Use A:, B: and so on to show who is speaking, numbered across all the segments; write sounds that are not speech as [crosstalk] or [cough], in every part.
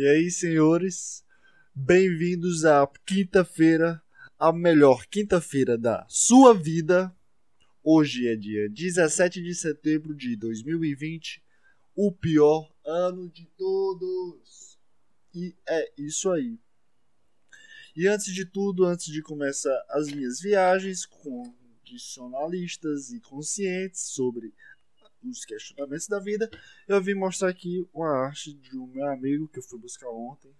A: E aí, senhores, bem-vindos à quinta-feira, a melhor quinta-feira da sua vida. Hoje é dia 17 de setembro de 2020, o pior ano de todos. E é isso aí. E antes de tudo, antes de começar as minhas viagens condicionalistas e conscientes sobre os questionamentos da vida, eu vim mostrar aqui uma arte de um meu amigo que eu fui buscar ontem,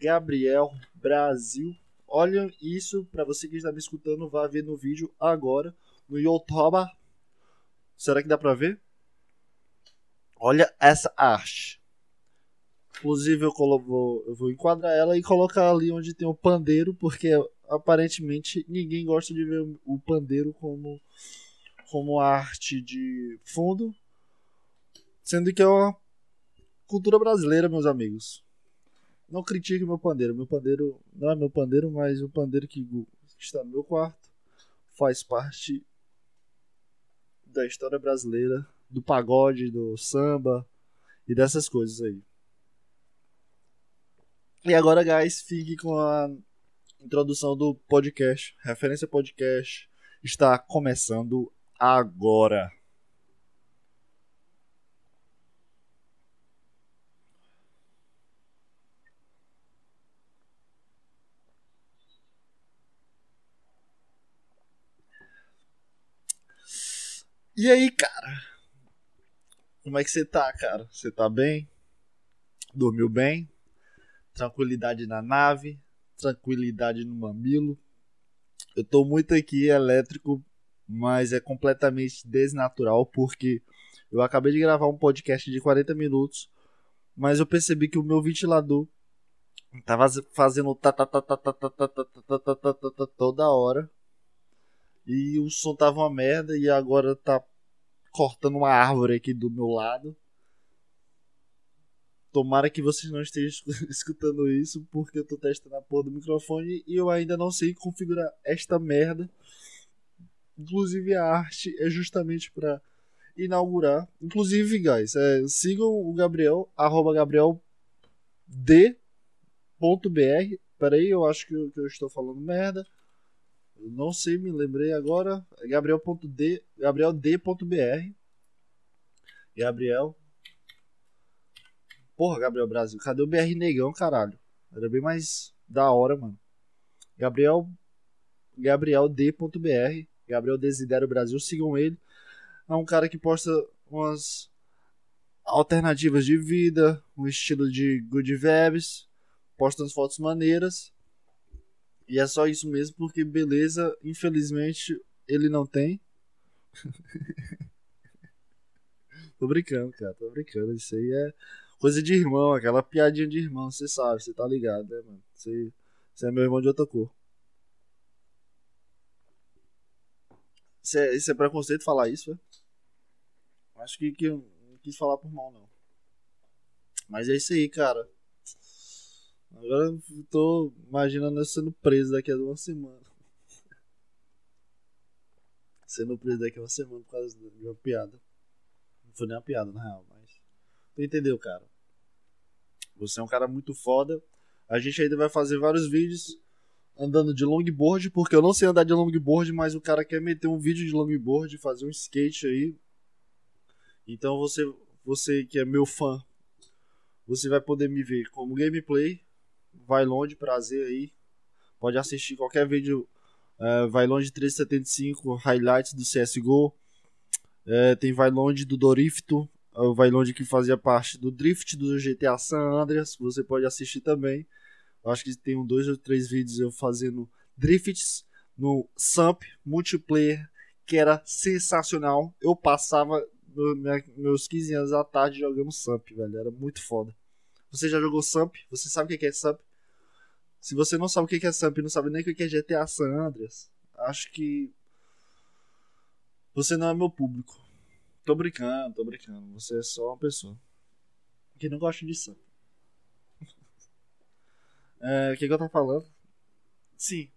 A: Gabriel Brasil. Olha isso, para você que está me escutando, vá ver no vídeo agora no YouTube. Será que dá para ver? Olha essa arte. Inclusive eu, vou, eu vou enquadrar ela e colocar ali onde tem o pandeiro, porque aparentemente ninguém gosta de ver o pandeiro como como arte de fundo, sendo que é uma cultura brasileira, meus amigos. Não critique meu pandeiro, meu pandeiro não é meu pandeiro, mas o pandeiro que está no meu quarto faz parte da história brasileira, do pagode, do samba e dessas coisas aí. E agora, guys, fique com a introdução do podcast. Referência podcast está começando agora. E aí, cara? Como é que você tá, cara? Você tá bem? Dormiu bem? Tranquilidade na nave? Tranquilidade no mamilo? Eu tô muito aqui elétrico mas é completamente desnatural porque eu acabei de gravar um podcast de 40 minutos, mas eu percebi que o meu ventilador tava fazendo toda hora e o som tava uma merda e agora tá cortando uma árvore aqui do meu lado. Tomara que vocês não estejam escutando isso, porque eu tô testando a porra do microfone e eu ainda não sei configurar esta merda. Inclusive a arte é justamente para inaugurar. Inclusive, guys, é, sigam o Gabriel, arroba gabriel d.br. Peraí, eu acho que eu, que eu, estou falando merda. Eu não sei, me lembrei agora. É gabriel.d, gabrield.br. Gabriel. Porra, Gabriel Brasil. Cadê o BR Negão, caralho? Era bem mais da hora, mano. Gabriel. Gabrield.br. Gabriel Desidero Brasil, sigam ele. É um cara que posta umas alternativas de vida, um estilo de good vibes, posta umas fotos maneiras. E é só isso mesmo, porque beleza, infelizmente, ele não tem. [laughs] tô brincando, cara, tô brincando. Isso aí é coisa de irmão, aquela piadinha de irmão, você sabe, você tá ligado, né, mano? Você é meu irmão de outra cor. Isso é, isso é preconceito falar isso, é? Acho que, que eu não quis falar por mal, não. Mas é isso aí, cara. Agora eu tô imaginando eu sendo preso daqui a uma semana. [laughs] sendo preso daqui a uma semana por causa de uma piada. Não foi nem uma piada, na real, mas. Tu entendeu, cara? Você é um cara muito foda. A gente ainda vai fazer vários vídeos andando de longboard, porque eu não sei andar de longboard, mas o cara quer meter um vídeo de longboard, fazer um skate aí. Então você, você que é meu fã, você vai poder me ver como gameplay. Vai longe, prazer aí. Pode assistir qualquer vídeo. É, vai longe 375 highlights do CSGO. É, tem vai longe do Dorifto. O vai longe que fazia parte do Drift do GTA San Andreas. Você pode assistir também. Eu acho que tem um dois ou três vídeos eu fazendo drifts no Samp multiplayer, que era sensacional. Eu passava minha, meus 15 anos à tarde jogando Samp, velho. Era muito foda. Você já jogou Samp? Você sabe o que é Samp? Se você não sabe o que é Samp e não sabe nem o que é GTA San Andreas, acho que você não é meu público. Tô brincando, tô brincando. Você é só uma pessoa que não gosta de Samp. É, o que, que eu tô falando? Sim,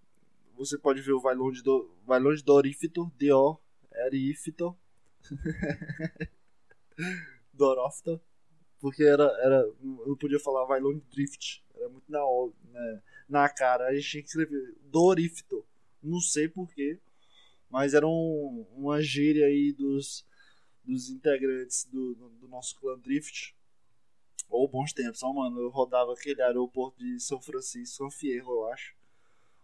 A: você pode ver o Vai Longe do Vai Longe do Orifito, D-O, Erifito. [laughs] Dorófito. Porque era, era. Eu não podia falar vai long drift. Era muito na, né, na cara. A gente tinha que escrever Dorifto. Não sei porquê. Mas era um, uma gíria aí dos, dos integrantes do, do nosso clã Drift. Ou bons tempos, ó, mano. Eu rodava aquele aeroporto de São Francisco, São Fierro, eu acho.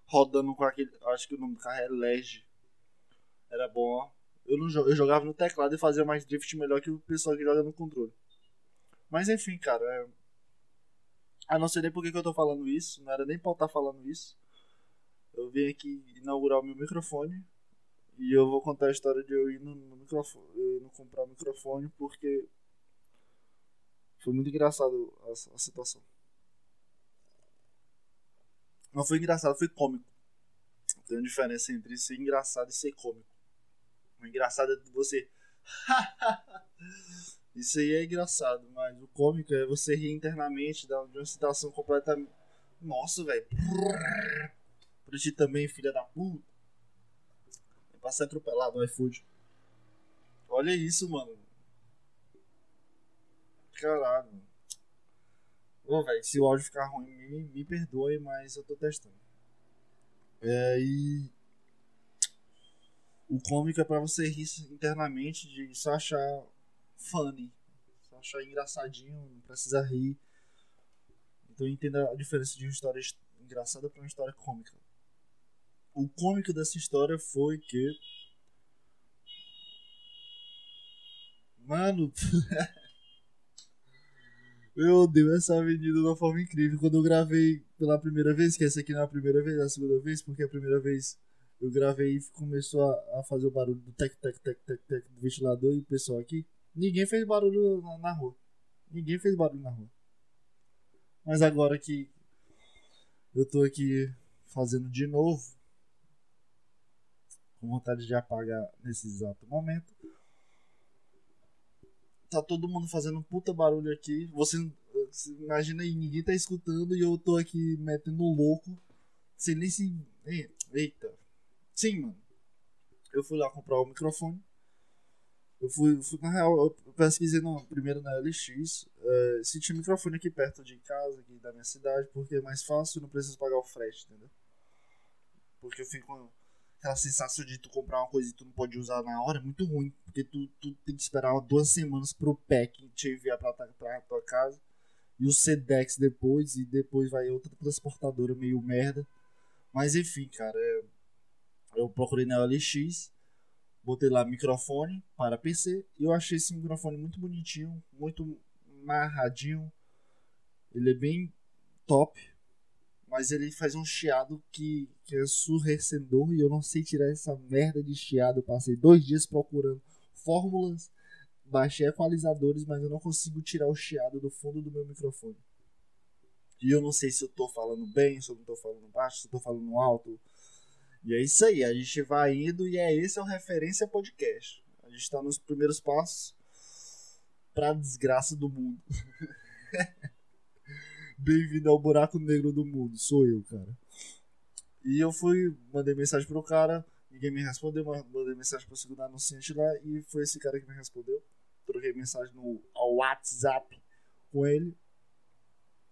A: Rodando com aquele. Acho que o nome do carro é Lege. Era bom, ó. Eu, não, eu jogava no teclado e fazia mais drift melhor que o pessoal que joga no controle. Mas enfim, cara. É... Não sei nem por que, eu tô falando isso. Não era nem pra eu estar falando isso. Eu vim aqui inaugurar o meu microfone. E eu vou contar a história de eu ir no, no microfone. Eu no comprar o microfone porque. Foi muito engraçado a, a situação. Não foi engraçado, foi cômico. Tem uma diferença entre ser engraçado e ser cômico. O engraçado é você. Isso aí é engraçado, mas o cômico é você rir internamente de uma situação completamente. Nossa, velho. Pra ti também, filha da puta. Pra ser atropelado no iFood. Olha isso, mano. Caralho. Ô, velho, se o áudio ficar ruim, me, me perdoe, mas eu tô testando. É, e o cômico é pra você rir internamente de só achar funny. Só achar engraçadinho, não precisa rir. Então entenda a diferença de uma história engraçada pra uma história cômica. O cômico dessa história foi que. Mano. [laughs] eu odeio essa avenida de uma forma incrível. Quando eu gravei pela primeira vez, que essa aqui não é a primeira vez, é a segunda vez, porque a primeira vez eu gravei e começou a, a, fazer o barulho do tec, tec, tec, tec, tec do ventilador e o pessoal aqui. Ninguém fez barulho na, na rua. Ninguém fez barulho na rua. Mas agora que eu tô aqui fazendo de novo, com vontade de apagar nesse exato momento. Tá todo mundo fazendo um puta barulho aqui. Você, você imagina aí, ninguém tá escutando e eu tô aqui metendo louco. Sem nem se. Eita, Sim, mano. Eu fui lá comprar o microfone. Eu fui, fui na real, eu pesquisei no, primeiro na LX é, se tinha microfone aqui perto de casa, aqui da minha cidade, porque é mais fácil não preciso pagar o frete, entendeu? Porque eu fico aquela sensação de tu comprar uma coisa e tu não pode usar na hora, é muito ruim, porque tu, tu tem que esperar duas semanas pro pack te enviar pra, pra tua casa, e o Sedex depois, e depois vai outra transportadora meio merda. Mas enfim, cara, é eu procurei na OLX, botei lá microfone para PC e eu achei esse microfone muito bonitinho, muito marradinho. Ele é bem top, mas ele faz um chiado que, que é surrecedor e eu não sei tirar essa merda de chiado. Eu passei dois dias procurando fórmulas, baixei equalizadores, mas eu não consigo tirar o chiado do fundo do meu microfone. E eu não sei se eu tô falando bem, se eu não tô falando baixo, se eu tô falando alto e é isso aí, a gente vai indo e é esse é o Referência Podcast. A gente está nos primeiros passos para a desgraça do mundo. [laughs] Bem-vindo ao buraco negro do mundo, sou eu, cara. E eu fui, mandei mensagem pro cara, ninguém me respondeu, mandei mensagem pro segundo anunciante lá e foi esse cara que me respondeu. Troquei mensagem no ao WhatsApp com ele.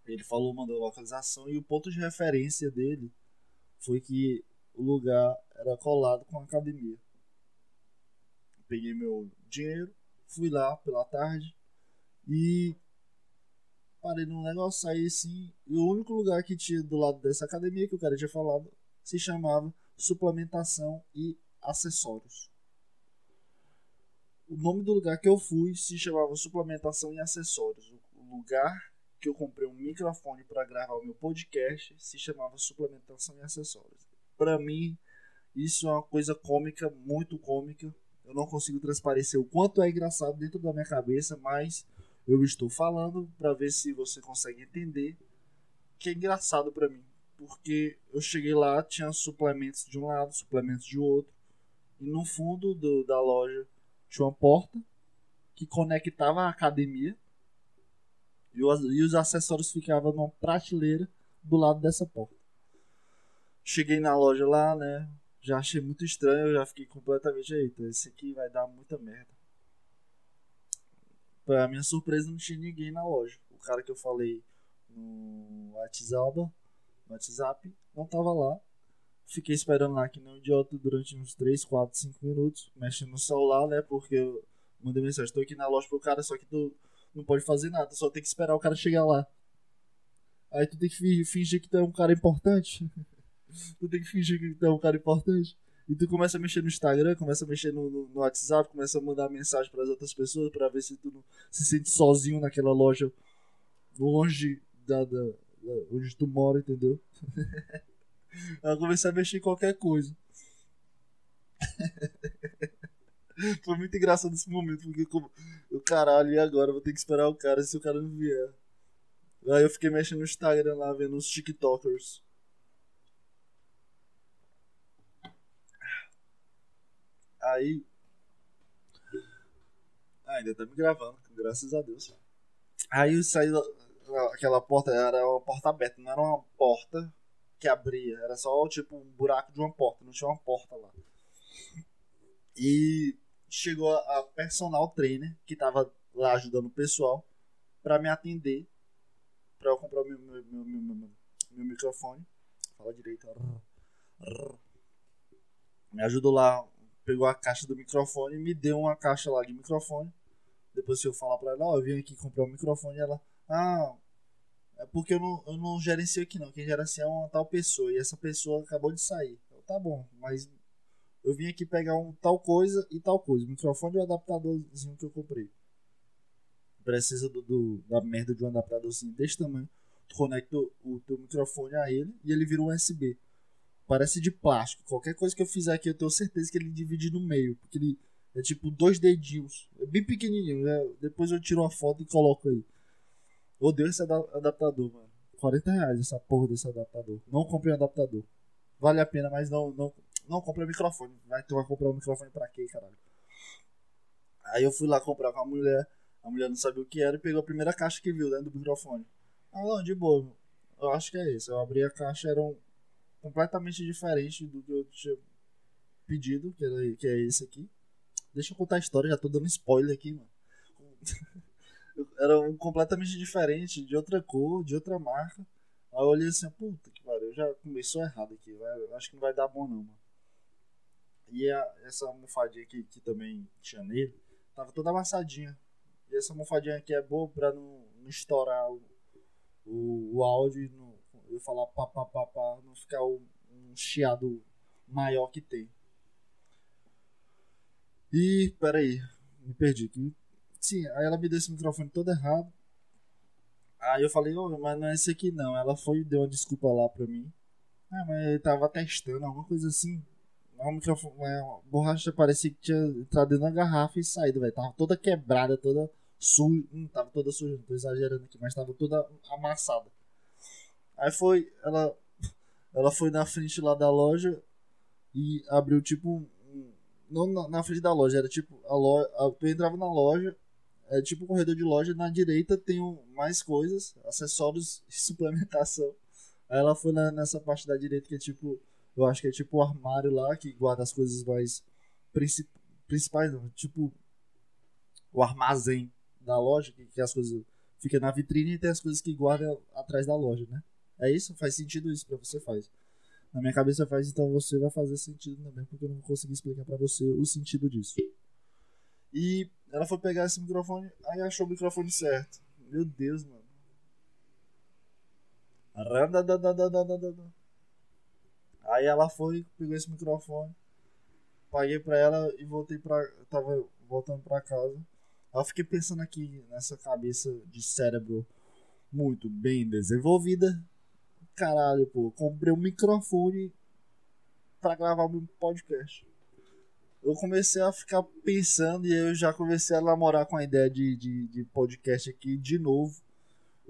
A: Ele falou, mandou a localização e o ponto de referência dele foi que o lugar era colado com a academia. Peguei meu dinheiro, fui lá pela tarde e parei num negócio, saí assim. E o único lugar que tinha do lado dessa academia que o cara tinha falado se chamava Suplementação e Acessórios. O nome do lugar que eu fui se chamava Suplementação e Acessórios. O lugar que eu comprei um microfone para gravar o meu podcast se chamava Suplementação e Acessórios para mim, isso é uma coisa cômica, muito cômica. Eu não consigo transparecer o quanto é engraçado dentro da minha cabeça, mas eu estou falando para ver se você consegue entender que é engraçado para mim. Porque eu cheguei lá, tinha suplementos de um lado, suplementos de outro, e no fundo do, da loja tinha uma porta que conectava a academia e os, e os acessórios ficavam numa prateleira do lado dessa porta. Cheguei na loja lá, né? Já achei muito estranho, já fiquei completamente. Eita, esse aqui vai dar muita merda. Pra minha surpresa, não tinha ninguém na loja. O cara que eu falei no WhatsApp, WhatsApp não tava lá. Fiquei esperando lá que um idiota durante uns 3, 4, 5 minutos, mexendo no celular, né? Porque eu mandei mensagem, tô aqui na loja pro cara, só que tu não pode fazer nada, só tem que esperar o cara chegar lá. Aí tu tem que fingir que tu é um cara importante. [laughs] tu tem que fingir que tu é um cara importante. E tu começa a mexer no Instagram, começa a mexer no, no, no WhatsApp, começa a mandar mensagem para as outras pessoas para ver se tu não se sente sozinho naquela loja longe da, da, da onde tu mora, entendeu? [laughs] Ela começa a mexer em qualquer coisa. [laughs] Foi muito engraçado esse momento, porque como, o caralho, e agora? Vou ter que esperar o cara se o cara não vier. Aí eu fiquei mexendo no Instagram lá, vendo os TikTokers. Aí. Ah, ainda tá me gravando, graças a Deus. Aí eu saí aquela porta, era uma porta aberta, não era uma porta que abria, era só tipo um buraco de uma porta, não tinha uma porta lá. E chegou a personal trainer que tava lá ajudando o pessoal para me atender para eu comprar meu, meu, meu, meu, meu microfone. Fala direito. Me ajudou lá, pegou a caixa do microfone e me deu uma caixa lá de microfone. Depois se eu falar para ela, ó, oh, eu vim aqui comprar um microfone, ela, ah, é porque eu não, eu não gerencio aqui não. Quem gerencia é uma tal pessoa e essa pessoa acabou de sair. Eu, tá bom, mas eu vim aqui pegar um tal coisa e tal coisa. O microfone e o adaptadorzinho que eu comprei precisa do, do, da merda de um adaptadorzinho desse tamanho. Tu conecta o, o teu microfone a ele e ele vira um USB. Parece de plástico. Qualquer coisa que eu fizer aqui, eu tenho certeza que ele divide no meio. Porque ele é tipo dois dedinhos. É bem pequenininho. Né? Depois eu tiro uma foto e coloco aí. Odeio esse adaptador, mano. 40 reais essa porra desse adaptador. Não comprei um adaptador. Vale a pena, mas não, não, não comprei microfone. Vai, tu vai comprar um microfone pra quê, caralho? Aí eu fui lá comprar com a mulher. A mulher não sabia o que era e pegou a primeira caixa que viu dentro do microfone. Ah, não, de boa. Eu acho que é isso. Eu abri a caixa, eram completamente diferentes do que eu tinha pedido, que, era, que é esse aqui. Deixa eu contar a história, já tô dando spoiler aqui, mano. [laughs] era um completamente diferente, de outra cor, de outra marca. Aí eu olhei assim, puta que pariu, já começou errado aqui, vai, acho que não vai dar bom não, mano. E a, essa almofadinha aqui que também tinha nele, tava toda amassadinha. E essa almofadinha aqui é boa pra não, não estourar o, o, o áudio e não, eu falar pá, pá, pá, pá, não ficar um, um chiado maior que tem. E, peraí, me perdi. Sim, aí ela me deu esse microfone todo errado. Aí eu falei, oh, mas não é esse aqui não. Ela foi e deu uma desculpa lá pra mim. Ah, mas ele tava testando, alguma coisa assim. O microfone, a borracha parecia que tinha entrado dentro da garrafa e saído, velho. Tava toda quebrada, toda suja. Não tava toda suja, não tô exagerando aqui, mas tava toda amassada. Aí foi, ela, ela foi na frente lá da loja e abriu tipo. Não na, na frente da loja, era tipo. A loja, a, tu entrava na loja, é tipo um corredor de loja, na direita tem um, mais coisas, acessórios [laughs] e suplementação. Aí ela foi na, nessa parte da direita que é tipo eu acho que é tipo o armário lá que guarda as coisas mais princip... principais, não, tipo o armazém da loja, que, que as coisas fica na vitrine e tem as coisas que guarda atrás da loja, né? É isso? Faz sentido isso pra você faz. Na minha cabeça faz, então você vai fazer sentido também, porque eu não consegui explicar para você o sentido disso. E ela foi pegar esse microfone, aí achou o microfone certo. Meu Deus, mano. Aí ela foi, pegou esse microfone, paguei pra ela e voltei pra. Tava voltando pra casa. Aí eu fiquei pensando aqui nessa cabeça de cérebro muito bem desenvolvida. Caralho, pô, comprei um microfone para gravar o meu podcast. Eu comecei a ficar pensando e eu já comecei a namorar com a ideia de, de, de podcast aqui de novo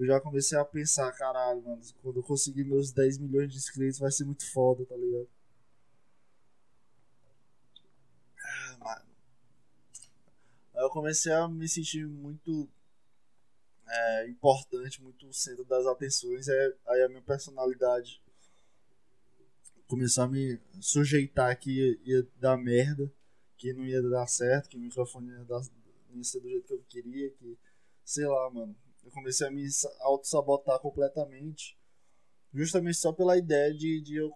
A: eu já comecei a pensar, caralho, mano, quando eu conseguir meus 10 milhões de inscritos vai ser muito foda, tá ligado? Ah, mano. Aí eu comecei a me sentir muito é, importante, muito centro das atenções. Aí, aí a minha personalidade começou a me sujeitar que ia, ia, dar merda, que não ia dar certo, que o microfone ia, dar, ia ser do jeito que eu queria, que sei lá, mano. Eu comecei a me auto-sabotar completamente. Justamente só pela ideia de, de eu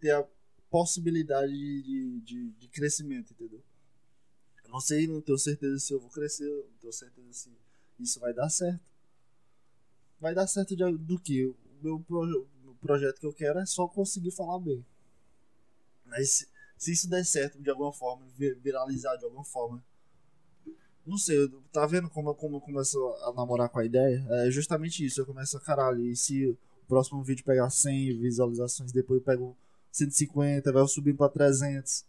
A: ter a possibilidade de, de, de crescimento, entendeu? Eu não sei, não tenho certeza se eu vou crescer, não tenho certeza se isso vai dar certo. Vai dar certo de, do que? O meu pro, o projeto que eu quero é só conseguir falar bem. Mas se, se isso der certo de alguma forma, viralizar de alguma forma, não sei, tá vendo como, como eu começo a namorar com a ideia? É justamente isso, eu começo a caralho, e se o próximo vídeo pegar 100 visualizações, depois eu pego 150, vai subindo pra 300,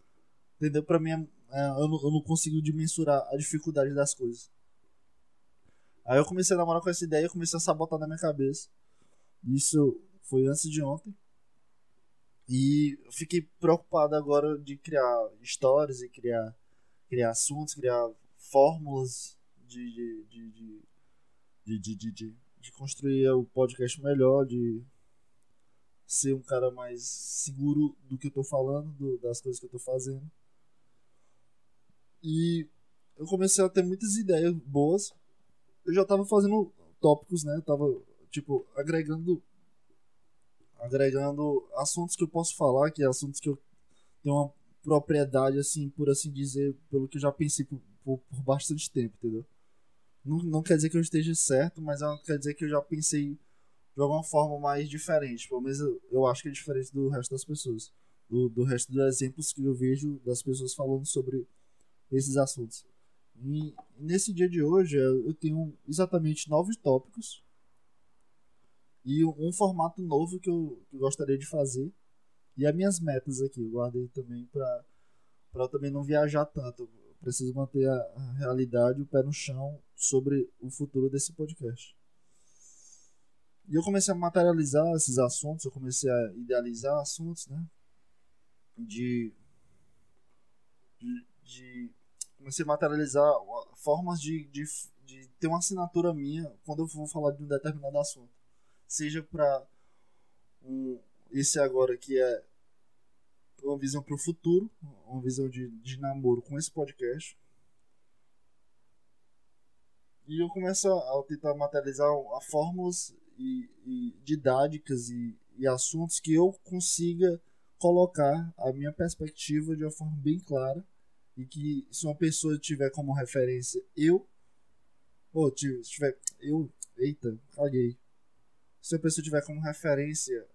A: entendeu? Pra mim, é, é, eu, não, eu não consigo dimensurar a dificuldade das coisas. Aí eu comecei a namorar com essa ideia e comecei a sabotar na minha cabeça. Isso foi antes de ontem. E eu fiquei preocupado agora de criar histórias e criar, criar assuntos, criar fórmulas de, de, de, de, de, construir o podcast melhor, de ser um cara mais seguro do que eu tô falando, do, das coisas que eu tô fazendo. E eu comecei a ter muitas ideias boas. Eu já tava fazendo tópicos, né? Eu tava, tipo, agregando agregando assuntos que eu posso falar, que é assuntos que eu tenho uma propriedade, assim, por assim dizer, pelo que eu já pensei por, por, por bastante tempo, entendeu? Não, não quer dizer que eu esteja certo, mas é quer dizer que eu já pensei de alguma forma mais diferente. Pelo menos eu, eu acho que é diferente do resto das pessoas. Do, do resto dos exemplos que eu vejo das pessoas falando sobre esses assuntos. E nesse dia de hoje eu tenho exatamente nove tópicos e um formato novo que eu, que eu gostaria de fazer. E as minhas metas aqui, eu guardei também para eu também não viajar tanto. Eu preciso manter a, a realidade, o pé no chão sobre o futuro desse podcast. E eu comecei a materializar esses assuntos, eu comecei a idealizar assuntos, né? De. de, de comecei a materializar formas de, de, de ter uma assinatura minha quando eu vou falar de um determinado assunto seja para um, esse agora que é uma visão para o futuro, uma visão de, de namoro com esse podcast. E eu começo a, tentar materializar a fórmulas e, e didáticas e, e assuntos que eu consiga colocar a minha perspectiva de uma forma bem clara e que se uma pessoa tiver como referência eu ou tiver eu eita caguei se a pessoa tiver como referência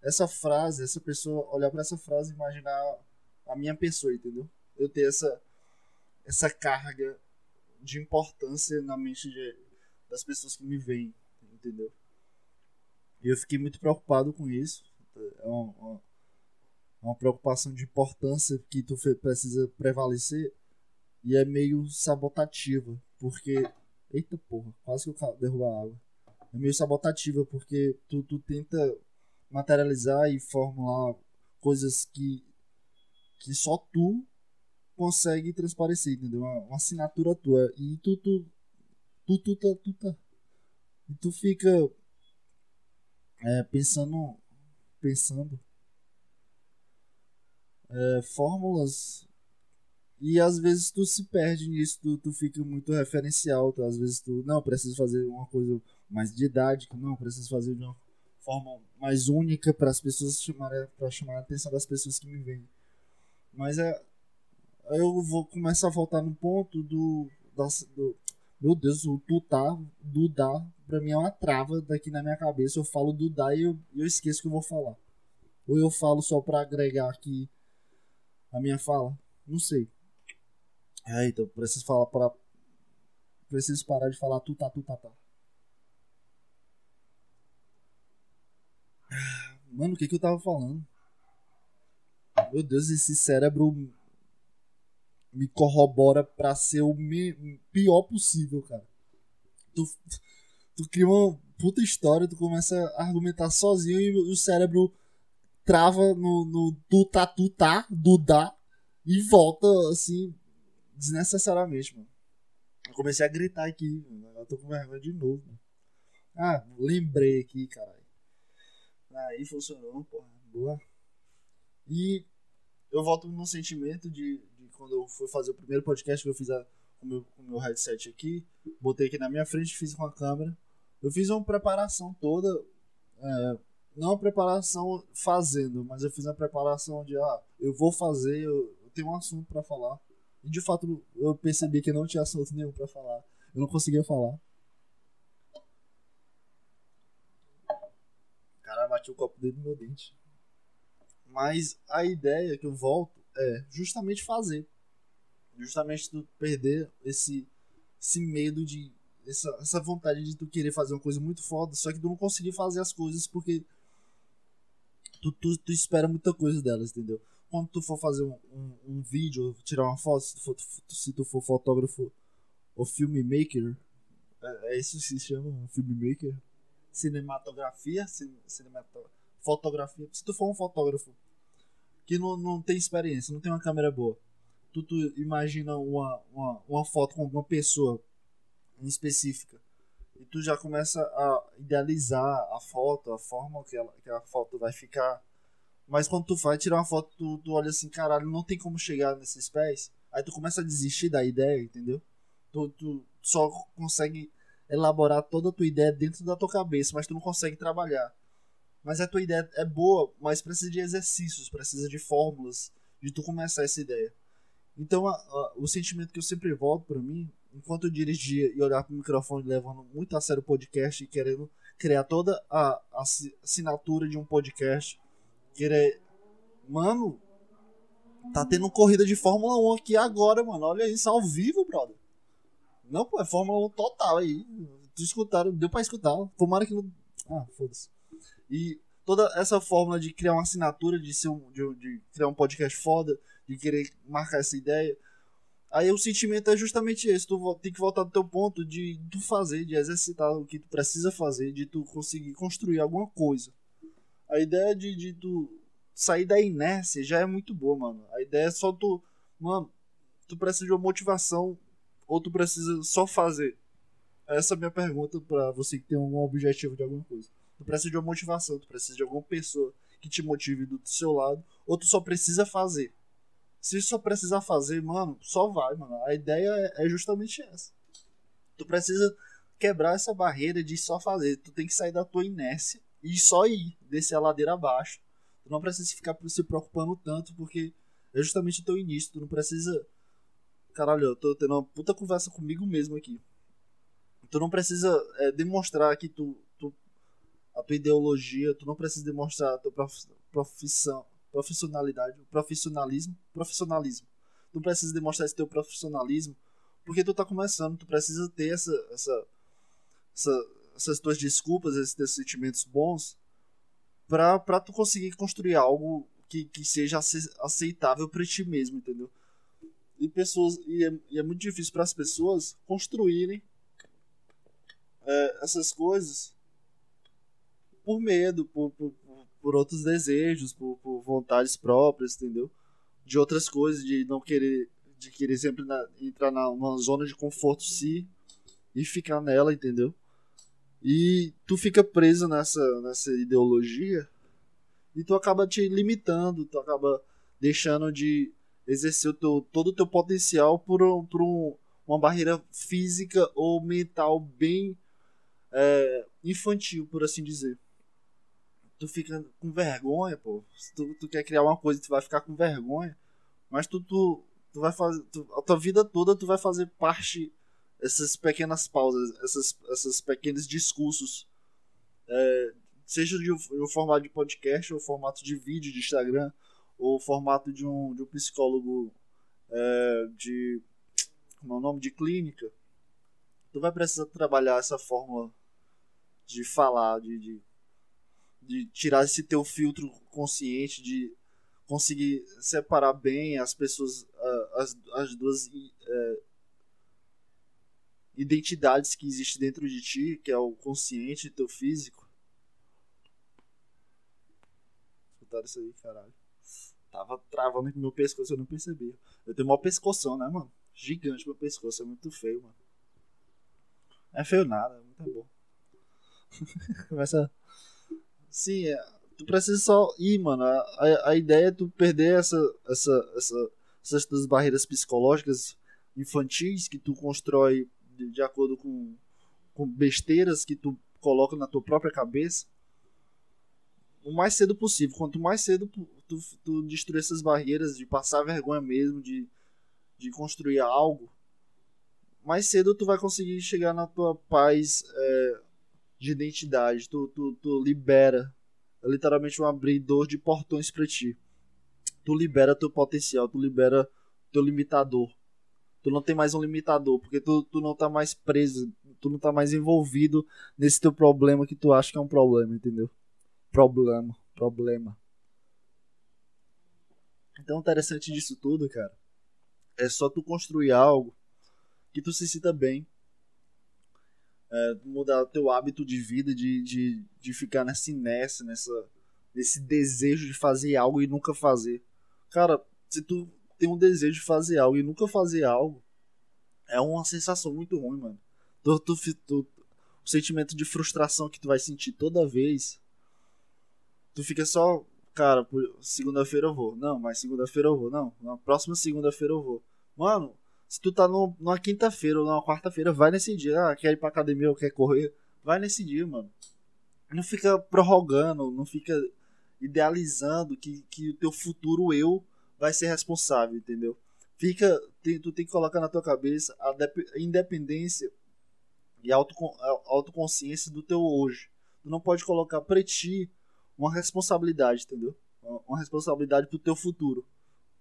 A: essa frase, essa pessoa olhar para essa frase e imaginar a minha pessoa, entendeu? Eu ter essa essa carga de importância na mente de, das pessoas que me veem, entendeu? E eu fiquei muito preocupado com isso. É uma, uma, uma preocupação de importância que tu precisa prevalecer e é meio sabotativa, porque eita porra, quase que eu derrubo a água é meio sabotativa, porque tu, tu tenta materializar e formular coisas que, que só tu consegue transparecer, entendeu? Uma, uma assinatura tua. E tu, tu, tu, tu, tu, tu, tu, e tu fica é, pensando, pensando é, fórmulas e às vezes tu se perde nisso, tu, tu fica muito referencial, tu, às vezes tu, não, preciso fazer uma coisa mais didática, não, preciso fazer de uma forma mais única para as pessoas chamarem, para chamar a atenção das pessoas que me veem. Mas é eu vou começar a voltar no ponto do, do meu Deus, o tutar, dudar, pra mim é uma trava daqui na minha cabeça. Eu falo dudar e eu, eu esqueço que eu vou falar. Ou eu falo só pra agregar aqui a minha fala. Não sei. É, então preciso falar para preciso parar de falar tu tá tu tá tá. Mano, o que que eu tava falando? Meu Deus, esse cérebro me corrobora pra ser o pior possível, cara. Tu, tu cria uma puta história, tu começa a argumentar sozinho e o cérebro trava no, no tu tá, tá, dudar e volta assim, desnecessariamente, mano. Eu comecei a gritar aqui, mano. Eu tô com vergonha de novo, mano. Ah, lembrei aqui, caralho. Aí funcionou, porra, boa. E eu volto no sentimento de, de quando eu fui fazer o primeiro podcast que eu fiz a, com meu, o meu headset aqui, botei aqui na minha frente, fiz com a câmera. Eu fiz uma preparação toda, é, não uma preparação fazendo, mas eu fiz uma preparação de, ah, eu vou fazer, eu, eu tenho um assunto para falar. E de fato eu percebi que não tinha assunto nenhum para falar. Eu não conseguia falar. Cara bateu o copo dele no meu dente. Mas a ideia que eu volto é justamente fazer. Justamente tu perder esse, esse medo de. Essa, essa vontade de tu querer fazer uma coisa muito foda, só que tu não conseguir fazer as coisas porque tu, tu, tu espera muita coisa delas, entendeu? Quando tu for fazer um, um, um vídeo, tirar uma foto, se tu for, se tu for fotógrafo ou filmmaker, é, é isso que se chama, um filmmaker? Cinematografia, cin, fotografia. Se tu for um fotógrafo que não, não tem experiência, não tem uma câmera boa. Tu, tu imagina uma, uma, uma foto com alguma pessoa em específica e tu já começa a idealizar a foto, a forma que, ela, que a foto vai ficar. Mas quando tu vai tirar uma foto, tu, tu olha assim, caralho, não tem como chegar nesses pés. Aí tu começa a desistir da ideia, entendeu? Tu, tu só consegue elaborar toda a tua ideia dentro da tua cabeça, mas tu não consegue trabalhar. Mas a tua ideia é boa, mas precisa de exercícios, precisa de fórmulas de tu começar essa ideia. Então, a, a, o sentimento que eu sempre volto para mim, enquanto eu dirigia e olhar pro microfone, levando muito a sério o podcast e querendo criar toda a, a assinatura de um podcast, querer. Mano, tá tendo corrida de Fórmula 1 aqui agora, mano. Olha isso, ao vivo, brother. Não, pô, é Fórmula 1 total aí. Tu escutaram, deu pra escutar. Tomara que não. Ah, foda-se. E toda essa fórmula de criar uma assinatura, de, ser um, de, de criar um podcast foda, de querer marcar essa ideia. Aí o sentimento é justamente esse, tu tem que voltar do teu ponto de tu fazer, de exercitar o que tu precisa fazer, de tu conseguir construir alguma coisa. A ideia de, de tu sair da inércia já é muito boa, mano. A ideia é só tu, mano, tu precisa de uma motivação ou tu precisa só fazer. Essa é a minha pergunta para você que tem algum objetivo de alguma coisa. Tu precisa de uma motivação, tu precisa de alguma pessoa que te motive do seu lado, ou tu só precisa fazer. Se só precisar fazer, mano, só vai, mano. A ideia é, justamente essa. Tu precisa quebrar essa barreira de só fazer. Tu tem que sair da tua inércia e só ir, descer a ladeira abaixo. Tu não precisa ficar se preocupando tanto, porque é justamente o teu início. Tu não precisa. Caralho, eu tô tendo uma puta conversa comigo mesmo aqui. Tu não precisa é, demonstrar que tu a tua ideologia, tu não precisa demonstrar a tua profissão, profissionalidade, profissionalismo, profissionalismo. Tu precisa demonstrar esse teu profissionalismo porque tu tá começando, tu precisa ter essa, essa, essa essas tuas desculpas, esses teus sentimentos bons pra, pra tu conseguir construir algo que, que seja aceitável para ti mesmo, entendeu? E pessoas e é, e é muito difícil para as pessoas construírem é, essas coisas por medo, por, por, por outros desejos, por, por, vontades próprias, entendeu? De outras coisas, de não querer, de querer sempre na, entrar numa zona de conforto si e ficar nela, entendeu? E tu fica preso nessa, nessa ideologia e tu acaba te limitando, tu acaba deixando de exercer o teu, todo o teu potencial por, por um, uma barreira física ou mental bem é, infantil, por assim dizer tu fica com vergonha, pô. Se tu, tu quer criar uma coisa, tu vai ficar com vergonha. Mas tu, tu, tu vai fazer. Tu, a tua vida toda tu vai fazer parte essas pequenas pausas, essas, esses pequenos discursos. É, seja de um, formato de podcast, ou formato de vídeo de Instagram, ou formato de um, de um psicólogo é, de. Como é o nome? De clínica. Tu vai precisar trabalhar essa fórmula de falar, de, de de tirar esse teu filtro consciente, de conseguir separar bem as pessoas, as, as duas é, identidades que existem dentro de ti, que é o consciente e teu físico. Escutaram isso aí, caralho. Tava travando meu pescoço, eu não percebi. Eu tenho uma pescoção, né, mano? Gigante meu pescoço, é muito feio, mano. É feio nada, é muito bom. [laughs] Começa Sim, é, tu precisa só ir, mano. A, a ideia é tu perder essa, essa, essa, essas barreiras psicológicas infantis que tu constrói de, de acordo com, com besteiras que tu coloca na tua própria cabeça, o mais cedo possível. Quanto mais cedo tu, tu destruir essas barreiras de passar vergonha mesmo, de, de construir algo, mais cedo tu vai conseguir chegar na tua paz é, de identidade. Tu, tu, tu libera. É literalmente um abridor de portões para ti. Tu libera teu potencial, tu libera teu limitador. Tu não tem mais um limitador, porque tu, tu não tá mais preso, tu não tá mais envolvido nesse teu problema que tu acha que é um problema, entendeu? Problema, problema. Então, interessante disso tudo, cara, é só tu construir algo que tu se sinta bem. É, mudar teu hábito de vida, de, de, de ficar nessa inércia, nessa, nesse desejo de fazer algo e nunca fazer. Cara, se tu tem um desejo de fazer algo e nunca fazer algo, é uma sensação muito ruim, mano. Tu, tu, tu, o sentimento de frustração que tu vai sentir toda vez, tu fica só, cara, segunda-feira eu vou. Não, mas segunda-feira eu vou. Não, na próxima segunda-feira eu vou. Mano, se tu tá no, numa quinta-feira ou numa quarta-feira, vai nesse dia. Ah, quer ir pra academia ou quer correr? Vai nesse dia, mano. Não fica prorrogando, não fica idealizando que, que o teu futuro eu vai ser responsável, entendeu? Fica, tem, tu tem que colocar na tua cabeça a, independência e a, auto, a autoconsciência do teu hoje. Tu não pode colocar pra ti uma responsabilidade, entendeu? Uma responsabilidade pro teu futuro.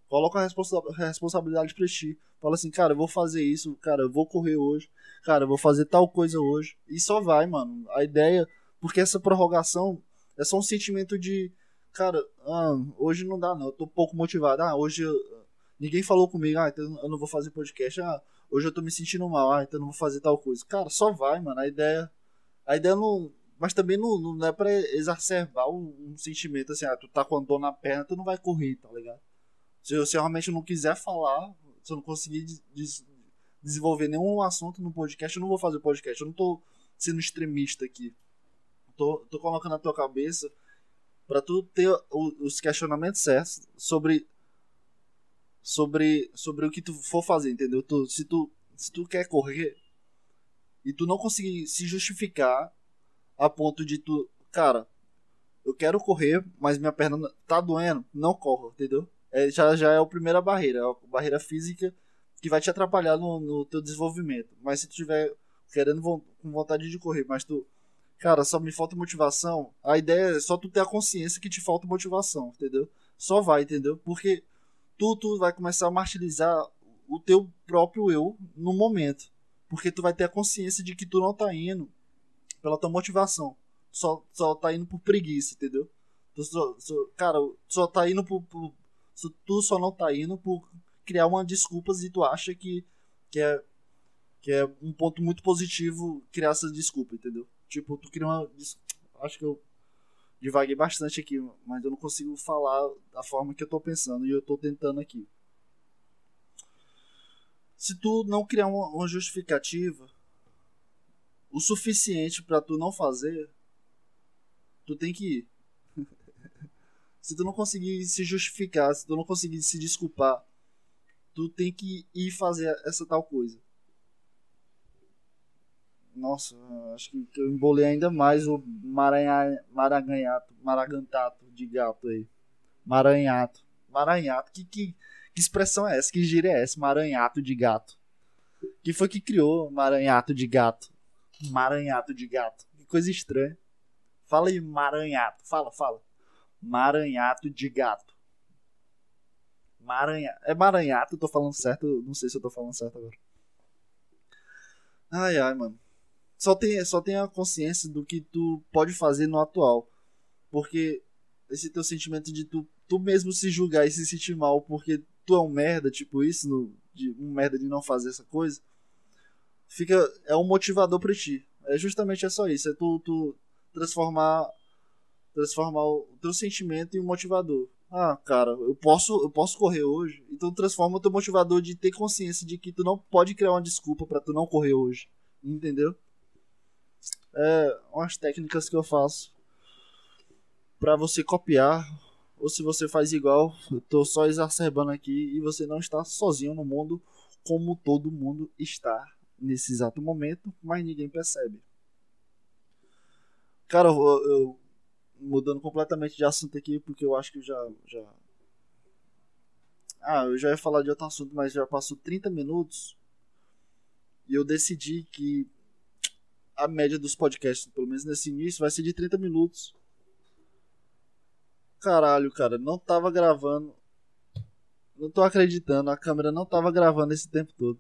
A: Coloca a responsa responsabilidade pra ti. Fala assim, cara, eu vou fazer isso, cara, eu vou correr hoje, cara, eu vou fazer tal coisa hoje. E só vai, mano. A ideia, porque essa prorrogação é só um sentimento de, cara, ah, hoje não dá não, eu tô pouco motivado. Ah, hoje ninguém falou comigo, ah, então eu não vou fazer podcast. Ah, hoje eu tô me sentindo mal, ah, então eu não vou fazer tal coisa. Cara, só vai, mano. A ideia, a ideia não, mas também não, não é pra exacerbar um, um sentimento assim, ah, tu tá com a dor na perna, tu não vai correr, tá ligado? Se eu, se eu realmente não quiser falar, se eu não conseguir desenvolver nenhum assunto no podcast, eu não vou fazer podcast. Eu não tô sendo extremista aqui. Tô, tô colocando na tua cabeça para tu ter os questionamentos certos sobre sobre sobre o que tu for fazer, entendeu? Tu, se tu se tu quer correr e tu não conseguir se justificar a ponto de tu, cara, eu quero correr, mas minha perna tá doendo, não corro, entendeu? É, já, já é a primeira barreira, a barreira física que vai te atrapalhar no, no teu desenvolvimento. Mas se tu tiver querendo com vontade de correr, mas tu, cara, só me falta motivação, a ideia é só tu ter a consciência que te falta motivação, entendeu? Só vai, entendeu? Porque tu, tu vai começar a martirizar o teu próprio eu no momento. Porque tu vai ter a consciência de que tu não tá indo pela tua motivação. Só, só tá indo por preguiça, entendeu? Tu só, só, cara, só tá indo por, por tu só não tá indo por criar uma desculpa e tu acha que, que, é, que é um ponto muito positivo criar essa desculpa, entendeu? Tipo, tu cria uma. Acho que eu divaguei bastante aqui, mas eu não consigo falar da forma que eu tô pensando e eu tô tentando aqui. Se tu não criar uma, uma justificativa o suficiente para tu não fazer, tu tem que ir se tu não conseguir se justificar, se tu não conseguir se desculpar, tu tem que ir fazer essa tal coisa. Nossa, acho que eu embolei ainda mais o maranha, maragantato de gato aí. Maranhato. Maranhato. Que, que, que expressão é essa? Que gíria é essa? Maranhato de gato. Quem foi que criou maranhato de gato? Maranhato de gato. Que coisa estranha. Fala aí, maranhato. Fala, fala. Maranhato de gato. Maranha... É maranhato, tô falando certo? Não sei se eu tô falando certo agora. Ai, ai, mano. Só tem, só tem a consciência do que tu pode fazer no atual. Porque esse teu sentimento de tu, tu mesmo se julgar e se sentir mal porque tu é um merda, tipo isso, no, de, um merda de não fazer essa coisa, fica é um motivador para ti. É justamente é só isso, é tu, tu transformar transformar o teu sentimento em um motivador. Ah, cara, eu posso, eu posso correr hoje. Então transforma o teu motivador de ter consciência de que tu não pode criar uma desculpa para tu não correr hoje. Entendeu? É umas técnicas que eu faço para você copiar ou se você faz igual, eu tô só exacerbando aqui e você não está sozinho no mundo como todo mundo está nesse exato momento, mas ninguém percebe. Cara, eu, eu mudando completamente de assunto aqui, porque eu acho que eu já, já. Ah, eu já ia falar de outro assunto, mas já passou 30 minutos. E eu decidi que a média dos podcasts, pelo menos nesse início, vai ser de 30 minutos. Caralho, cara, não tava gravando. Não tô acreditando, a câmera não tava gravando esse tempo todo.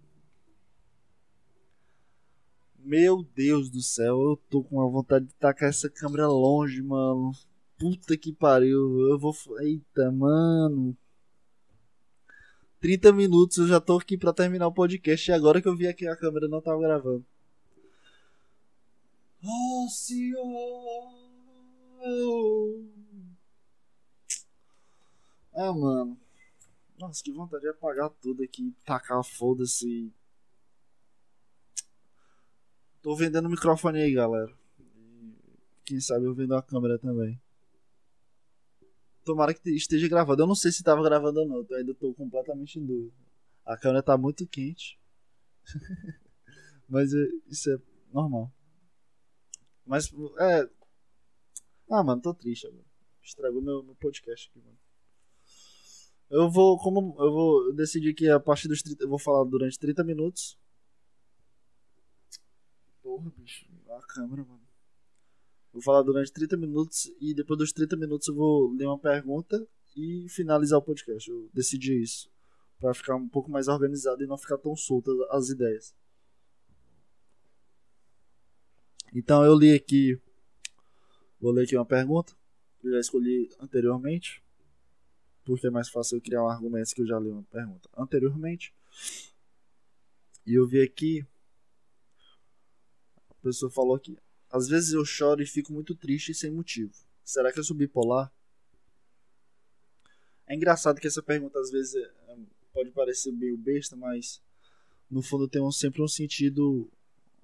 A: Meu Deus do céu, eu tô com uma vontade de tacar essa câmera longe, mano. Puta que pariu. Eu vou. Eita, mano. 30 minutos, eu já tô aqui pra terminar o podcast. E agora que eu vi aqui a câmera não tava gravando. Oh, senhor! Ah, mano. Nossa, que vontade de apagar tudo aqui, tacar foda-se Tô vendendo microfone aí, galera. Quem sabe eu vendo a câmera também. Tomara que esteja gravando. Eu não sei se tava gravando ou não. Eu ainda tô completamente em dúvida. A câmera tá muito quente. [laughs] Mas é, isso é normal. Mas é. Ah, mano, tô triste agora. Estragou meu, meu podcast aqui, mano. Eu vou, como eu vou decidir que a partir dos 30, eu vou falar durante 30 minutos. Porra, bicho. A câmera, mano. Vou falar durante 30 minutos e depois dos 30 minutos eu vou ler uma pergunta e finalizar o podcast. Eu decidi isso. Pra ficar um pouco mais organizado e não ficar tão solta as ideias. Então eu li aqui. Vou ler aqui uma pergunta. Que eu já escolhi anteriormente. Porque é mais fácil eu criar um argumento que eu já li uma pergunta anteriormente. E eu vi aqui pessoa falou aqui. Às vezes eu choro e fico muito triste sem motivo. Será que eu sou bipolar? É engraçado que essa pergunta às vezes é, pode parecer meio besta, mas no fundo tem um, sempre um sentido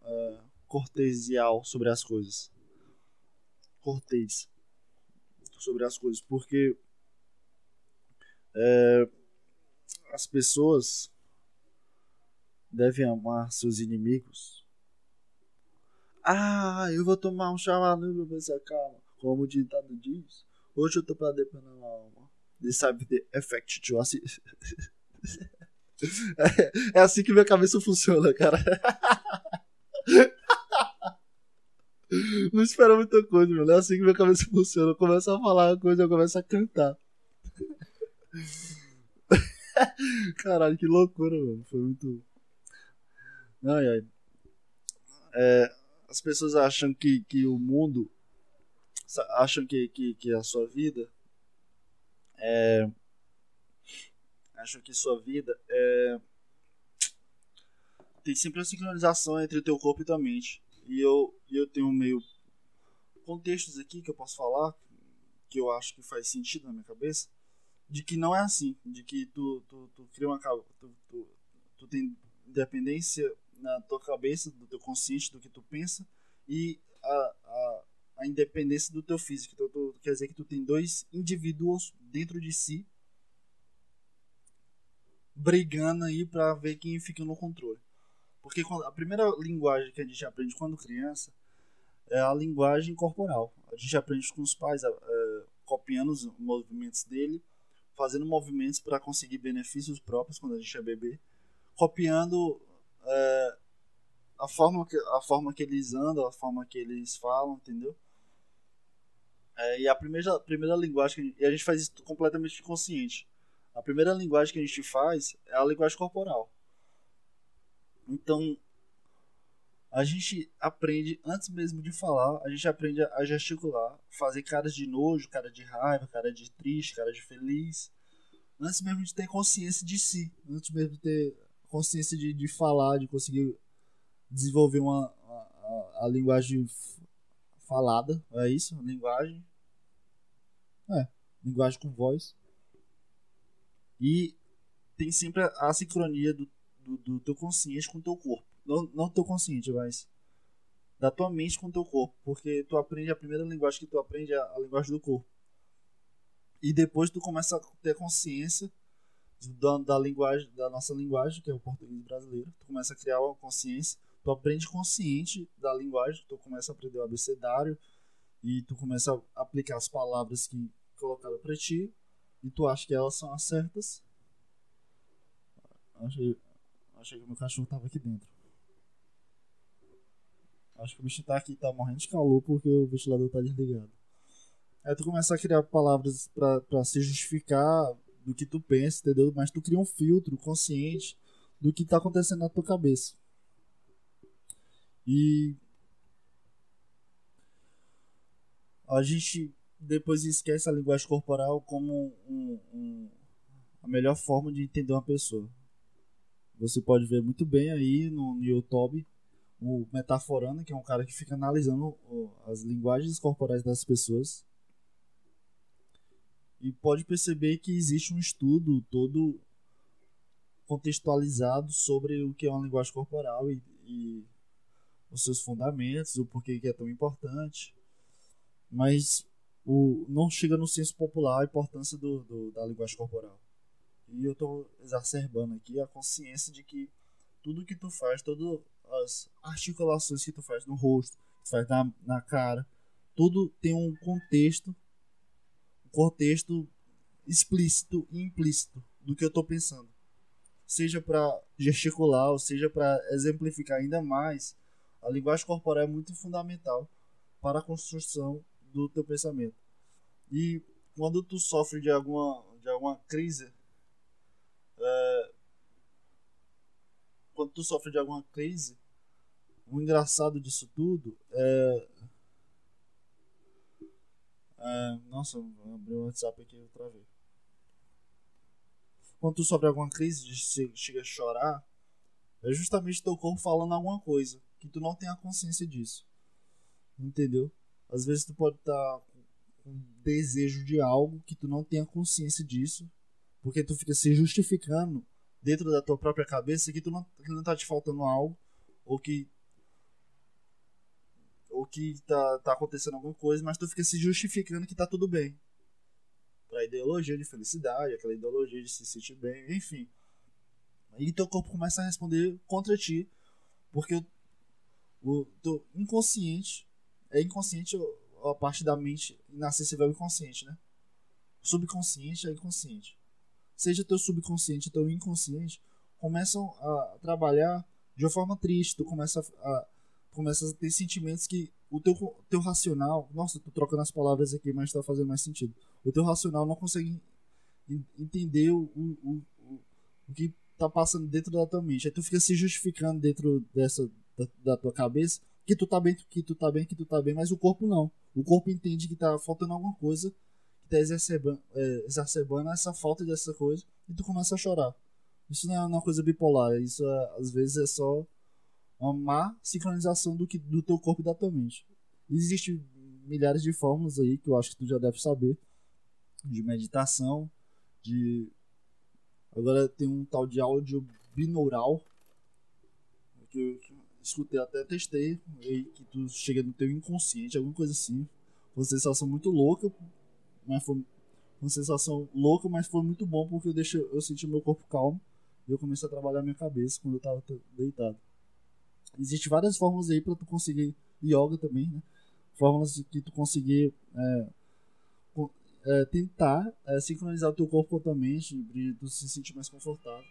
A: é, cortesial sobre as coisas. Cortês sobre as coisas, porque é, as pessoas devem amar seus inimigos ah, eu vou tomar um chamanã pra ver se acalma. Como o ditado diz, hoje eu tô pra depanar a alma. This sabe the effect to assim. É, é assim que minha cabeça funciona, cara. [laughs] Não espera muita coisa, mano. É assim que minha cabeça funciona. Eu começo a falar uma coisa, eu começo a cantar. [laughs] Caralho, que loucura, mano. Foi muito. Ai, ai. É, as pessoas acham que, que o mundo acham que, que, que a sua vida é acham que sua vida é tem sempre uma sincronização entre o teu corpo e tua mente. E eu eu tenho meio contextos aqui que eu posso falar que eu acho que faz sentido na minha cabeça de que não é assim de que tu tu, tu cria uma tu, tu, tu tem independência na tua cabeça, do teu consciente, do que tu pensa, e a, a, a independência do teu físico. Então, tu, quer dizer que tu tem dois indivíduos dentro de si brigando aí para ver quem fica no controle. Porque a primeira linguagem que a gente aprende quando criança é a linguagem corporal. A gente aprende com os pais, é, copiando os movimentos dele, fazendo movimentos para conseguir benefícios próprios quando a gente é bebê, copiando é, a, forma que, a forma que eles andam, a forma que eles falam, entendeu? É, e a primeira, a primeira linguagem, que, e a gente faz isso completamente consciente. A primeira linguagem que a gente faz é a linguagem corporal. Então, a gente aprende, antes mesmo de falar, a gente aprende a gesticular, fazer caras de nojo, cara de raiva, cara de triste, cara de feliz. Antes mesmo de ter consciência de si, antes mesmo de ter consciência de, de falar, de conseguir desenvolver uma, a, a, a linguagem falada, é isso? Linguagem. É, linguagem com voz. E tem sempre a, a sincronia do, do, do, teu consciente com o teu corpo. Não, não teu consciente, mas da tua mente com o teu corpo. Porque tu aprende, a primeira linguagem que tu aprende é a, a linguagem do corpo. E depois tu começa a ter consciência da, da, linguagem, da nossa linguagem, que é o português brasileiro. Tu começa a criar uma consciência, tu aprende consciente da linguagem, tu começa a aprender o abecedário e tu começa a aplicar as palavras que colocaram para ti e tu acha que elas são as certas. Achei, achei que meu cachorro tava aqui dentro. Acho que o bicho tá aqui, tá morrendo de calor porque o ventilador tá desligado. Aí tu começa a criar palavras para se justificar do que tu pensa, entendeu? Mas tu cria um filtro consciente do que tá acontecendo na tua cabeça. E a gente depois esquece a linguagem corporal como um, um, a melhor forma de entender uma pessoa. Você pode ver muito bem aí no, no YouTube o Metaforando, que é um cara que fica analisando as linguagens corporais das pessoas. E pode perceber que existe um estudo todo contextualizado sobre o que é uma linguagem corporal e, e os seus fundamentos, o porquê que é tão importante. Mas o, não chega no senso popular a importância do, do da linguagem corporal. E eu estou exacerbando aqui a consciência de que tudo que tu faz, todas as articulações que tu faz no rosto, que tu faz na, na cara, tudo tem um contexto, contexto explícito e implícito do que eu estou pensando. Seja para gesticular, ou seja para exemplificar ainda mais, a linguagem corporal é muito fundamental para a construção do teu pensamento. E quando tu sofre de alguma, de alguma crise, é, quando tu sofre de alguma crise, o engraçado disso tudo é. É nossa, abri o WhatsApp aqui outra vez. Quando tu sofre alguma crise de chega a chorar, é justamente teu corpo falando alguma coisa que tu não tem a consciência disso. Entendeu? Às vezes tu pode estar tá com desejo de algo que tu não tenha consciência disso, porque tu fica se justificando dentro da tua própria cabeça que tu não, que não tá te faltando algo ou que ou que tá, tá acontecendo alguma coisa, mas tu fica se justificando que tá tudo bem. Pra ideologia de felicidade, aquela ideologia de se sentir bem, enfim. E teu corpo começa a responder contra ti, porque o, teu inconsciente é inconsciente a parte da mente inacessível ao inconsciente, né? Subconsciente é inconsciente. Seja teu subconsciente teu inconsciente, começam a trabalhar de uma forma triste. Tu começa a, começa a ter sentimentos que o teu, teu racional. Nossa, tô trocando as palavras aqui, mas tá fazendo mais sentido. O teu racional não consegue entender o, o, o, o que tá passando dentro da tua mente. Aí tu fica se justificando dentro dessa da, da tua cabeça que tu tá bem, que tu tá bem, que tu tá bem, mas o corpo não. O corpo entende que tá faltando alguma coisa, que tá exacerbando, é, exacerbando essa falta dessa coisa, e tu começa a chorar. Isso não é uma coisa bipolar, isso é, às vezes é só uma má sincronização do, que, do teu corpo e da tua mente. Existem milhares de fórmulas aí que eu acho que tu já deve saber, de meditação, de. Agora tem um tal de áudio binaural, que, escutei, até testei, e que tu chega no teu inconsciente, alguma coisa assim. Uma sensação muito louca, mas foi uma sensação louca, mas foi muito bom porque eu, deixei, eu senti meu corpo calmo e eu comecei a trabalhar minha cabeça quando eu tava deitado. Existem várias fórmulas aí para tu conseguir yoga também, né? Fórmulas que tu conseguir é, é, tentar é, sincronizar o teu corpo com a tua mente, de tu se sentir mais confortável.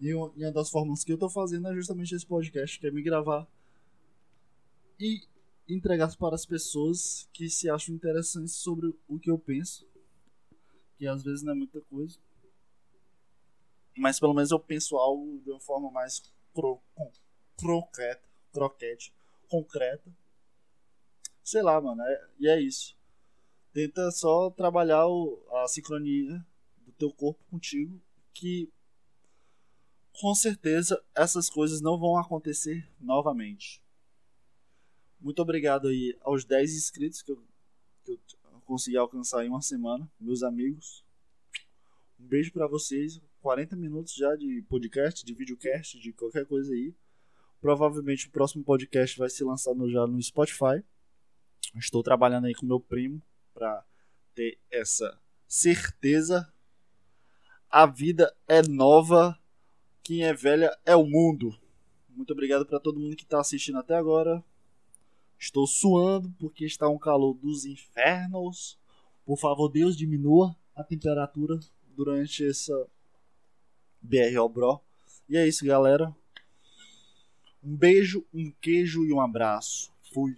A: E uma das formas que eu tô fazendo é justamente esse podcast, que é me gravar e entregar para as pessoas que se acham interessantes sobre o que eu penso. Que às vezes não é muita coisa. Mas pelo menos eu penso algo de uma forma mais cro croqueta, croquete, concreta. Sei lá, mano. É, e é isso. Tenta só trabalhar o, a sincronia do teu corpo contigo. Que com certeza essas coisas não vão acontecer novamente. Muito obrigado aí aos 10 inscritos que eu, que eu consegui alcançar em uma semana, meus amigos. Um beijo para vocês. 40 minutos já de podcast, de videocast, de qualquer coisa aí. Provavelmente o próximo podcast vai ser lançado já no Spotify. Estou trabalhando aí com meu primo para ter essa certeza a vida é nova, quem é velha é o mundo. Muito obrigado para todo mundo que está assistindo até agora. Estou suando porque está um calor dos infernos. Por favor, Deus, diminua a temperatura durante essa BRO Bro. E é isso, galera. Um beijo, um queijo e um abraço. Fui.